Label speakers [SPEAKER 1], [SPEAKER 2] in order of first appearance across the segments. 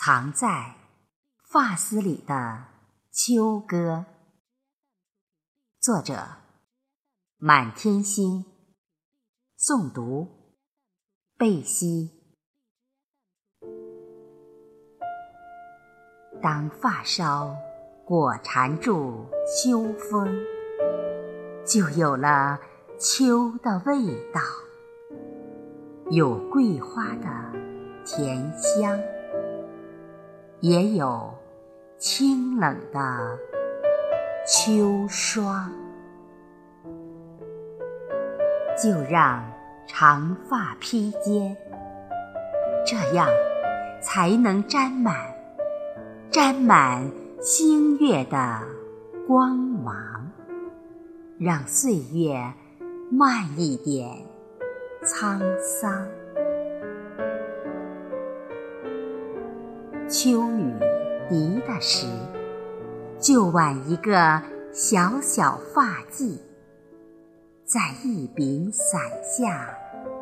[SPEAKER 1] 藏在发丝里的秋歌，作者：满天星，诵读：贝西。当发梢裹缠住秋风，就有了秋的味道，有桂花的甜香。也有清冷的秋霜，就让长发披肩，这样才能沾满沾满星月的光芒，让岁月慢一点沧桑。秋雨滴的时，就挽一个小小发髻，在一柄伞下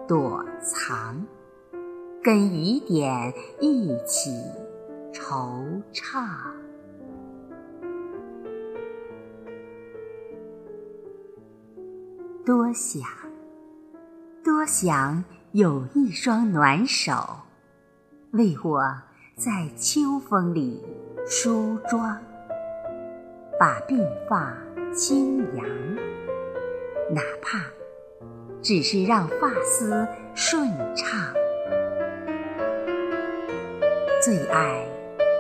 [SPEAKER 1] 躲藏，跟雨点一起惆怅。多想，多想有一双暖手，为我。在秋风里梳妆，把鬓发轻扬，哪怕只是让发丝顺畅。最爱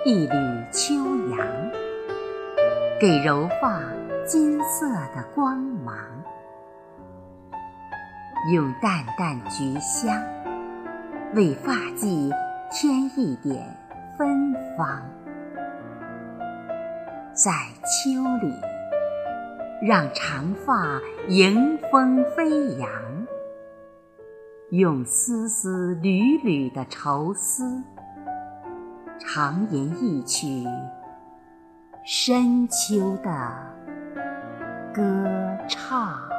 [SPEAKER 1] 一缕秋阳，给柔发金色的光芒，用淡淡菊香为发髻添一点。芬芳，在秋里，让长发迎风飞扬，用丝丝缕缕的愁思，长吟一曲深秋的歌唱。